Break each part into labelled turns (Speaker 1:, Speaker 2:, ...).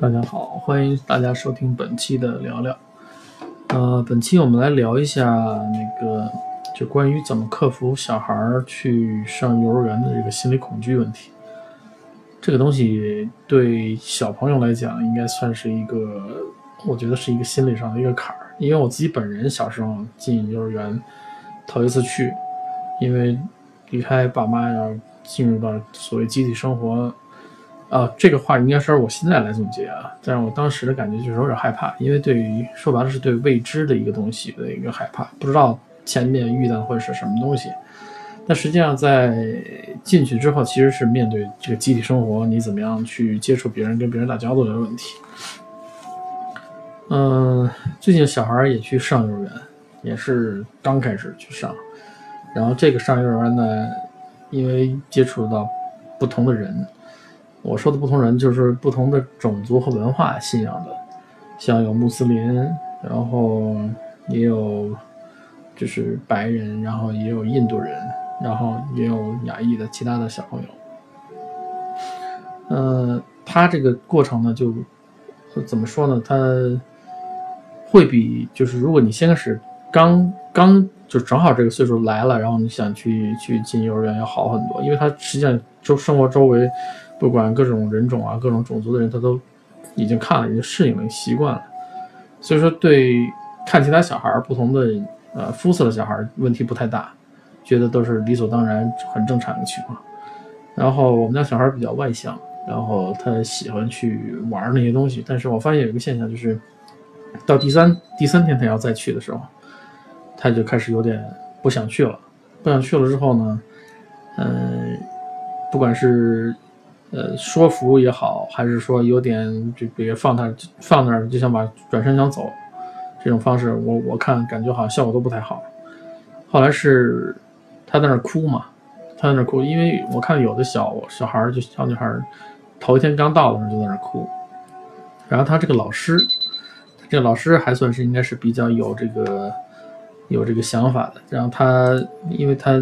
Speaker 1: 大家好，欢迎大家收听本期的聊聊。呃，本期我们来聊一下那个，就关于怎么克服小孩儿去上幼儿园的这个心理恐惧问题。这个东西对小朋友来讲，应该算是一个，我觉得是一个心理上的一个坎儿。因为我自己本人小时候进幼儿园，头一次去，因为离开爸妈要进入到所谓集体生活。啊，这个话应该是我现在来总结啊，但是我当时的感觉就是有点害怕，因为对于说白了是对未知的一个东西的一个害怕，不知道前面遇到会是什么东西。但实际上在进去之后，其实是面对这个集体生活，你怎么样去接触别人、跟别人打交道的问题。嗯，最近小孩也去上幼儿园，也是刚开始去上，然后这个上幼儿园呢，因为接触到不同的人。我说的不同人就是不同的种族和文化信仰的，像有穆斯林，然后也有就是白人，然后也有印度人，然后也有亚裔的其他的小朋友。呃，他这个过程呢，就怎么说呢？他会比就是如果你先开始刚刚就正好这个岁数来了，然后你想去去进幼儿园要好很多，因为他实际上周生活周围。不管各种人种啊，各种种族的人，他都已经看了，已经适应了，习惯了。所以说，对看其他小孩不同的呃肤色的小孩问题不太大，觉得都是理所当然、很正常的情况。然后我们家小孩比较外向，然后他喜欢去玩那些东西。但是我发现有一个现象，就是到第三第三天他要再去的时候，他就开始有点不想去了。不想去了之后呢，嗯，不管是呃，说服也好，还是说有点就比如放他放那儿，就想把转身想走，这种方式，我我看感觉好像效果都不太好。后来是他在那儿哭嘛，他在那儿哭，因为我看有的小小孩儿就小女孩儿，头一天刚到的时候就在那儿哭。然后他这个老师，这个老师还算是应该是比较有这个有这个想法的。然后他因为他。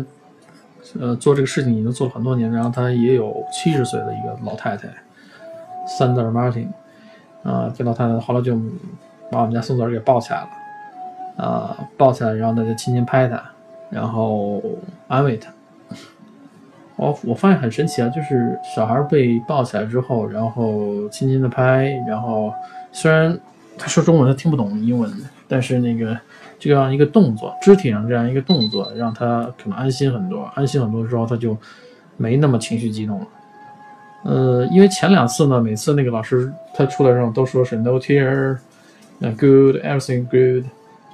Speaker 1: 呃，做这个事情已经做了很多年，然后他也有七十岁的一个老太太，Sandra Martin，啊，这老太太后来就把我们家松子给抱起来了，啊，抱起来，然后呢就轻轻拍他，然后安慰他。我我发现很神奇啊，就是小孩被抱起来之后，然后轻轻的拍，然后虽然他说中文他听不懂英文，但是那个。这样一个动作，肢体上这样一个动作，让他可能安心很多。安心很多之后，他就没那么情绪激动了。呃，因为前两次呢，每次那个老师他出来之后都说是 no tear，good，everything good，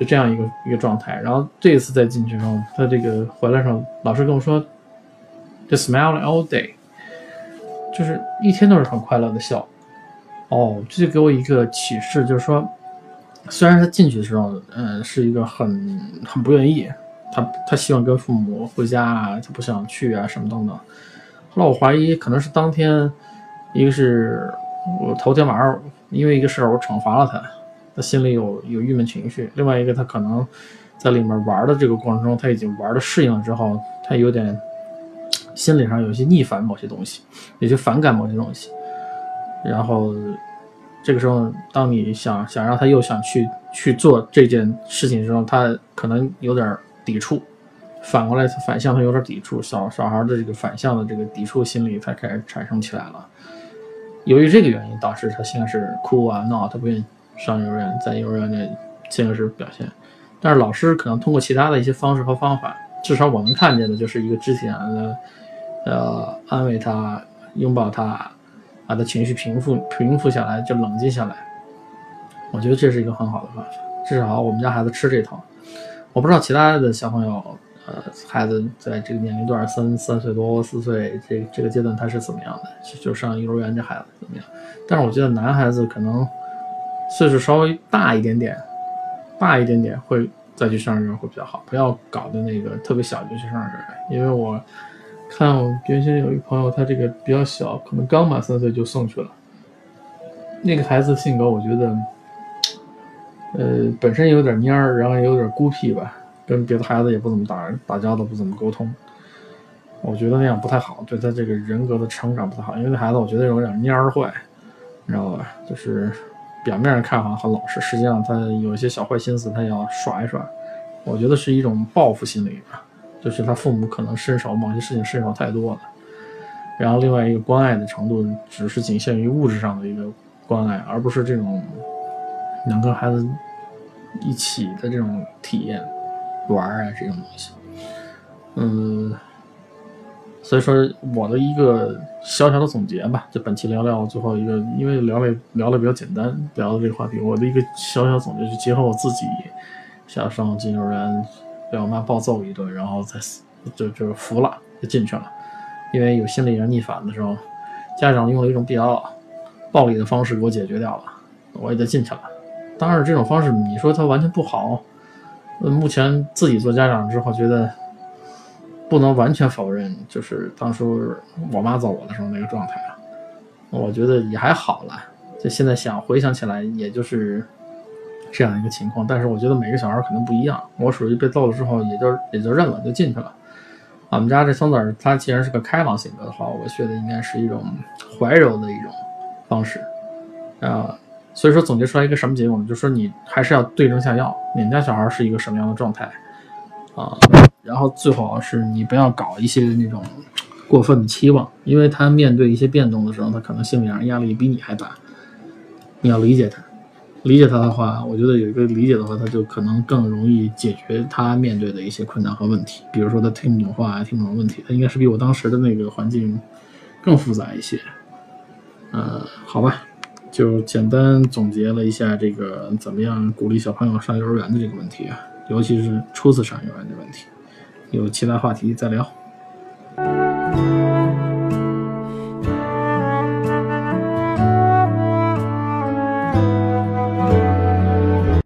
Speaker 1: 就这样一个一个状态。然后这一次再进去之后，他这个回来时候，老师跟我说，just smile all day，就是一天都是很快乐的笑。哦，这就给我一个启示，就是说。虽然他进去的时候，嗯，是一个很很不愿意，他他希望跟父母回家啊，他不想去啊，什么等等。后来我怀疑可能是当天，一个是我头天晚上因为一个事儿我惩罚了他，他心里有有郁闷情绪；另外一个他可能在里面玩的这个过程中，他已经玩的适应了之后，他有点心理上有些逆反某些东西，有些反感某些东西，然后。这个时候，当你想想让他又想去去做这件事情的时候，他可能有点抵触，反过来反向他有点抵触，小小孩的这个反向的这个抵触心理才开始产生起来了。由于这个原因，导致他现在是哭啊闹，他不愿意上幼儿园，在幼儿园的现在是表现。但是老师可能通过其他的一些方式和方法，至少我能看见的就是一个肢体上的，呃，安慰他，拥抱他。把他情绪平复平复下来，就冷静下来。我觉得这是一个很好的办法，至少我们家孩子吃这套。我不知道其他的小朋友，呃，孩子在这个年龄段三三岁多四岁这这个阶段他是怎么样的？就上幼儿园这孩子怎么样？但是我觉得男孩子可能岁数稍微大一点点，大一点点会再去上幼儿园会比较好，不要搞得那个特别小就去上幼儿园，因为我。看，我原先有一朋友，他这个比较小，可能刚满三岁就送去了。那个孩子性格，我觉得，呃，本身有点蔫儿，然后有点孤僻吧，跟别的孩子也不怎么打打交道，不怎么沟通。我觉得那样不太好，对他这个人格的成长不太好。因为那孩子，我觉得有点蔫儿坏，你知道吧？就是表面上看好像很老实，实际上他有一些小坏心思，他要耍一耍。我觉得是一种报复心理吧，就是他父母可能伸手某些事情伸手太多了。然后另外一个关爱的程度，只是仅限于物质上的一个关爱，而不是这种能跟孩子一起的这种体验、玩啊这种东西。嗯，所以说我的一个小小的总结吧，就本期聊聊最后一个，因为聊了聊的比较简单，聊的这个话题，我的一个小小总结就结合我自己小时候进幼儿园被我妈暴揍一顿，然后再就就是服了，就进去了。因为有心理人逆反的时候，家长用了一种比较暴力的方式给我解决掉了，我也就进去了。当然，这种方式你说它完全不好，目前自己做家长之后，觉得不能完全否认，就是当初我妈揍我的时候那个状态啊，我觉得也还好了。就现在想回想起来，也就是这样一个情况。但是我觉得每个小孩可能不一样，我属于被揍了之后，也就也就认了，就进去了。我们家这孙子，他既然是个开朗性格的话，我学的应该是一种怀柔的一种方式，啊，所以说总结出来一个什么结果呢？就是说你还是要对症下药，你们家小孩是一个什么样的状态啊？然后最好是你不要搞一些那种过分的期望，因为他面对一些变动的时候，他可能心理上压力比你还大，你要理解他。理解他的话，我觉得有一个理解的话，他就可能更容易解决他面对的一些困难和问题。比如说他听不懂话，听不懂问题，他应该是比我当时的那个环境更复杂一些。呃，好吧，就简单总结了一下这个怎么样鼓励小朋友上幼儿园的这个问题啊，尤其是初次上幼儿园的问题。有其他话题再聊。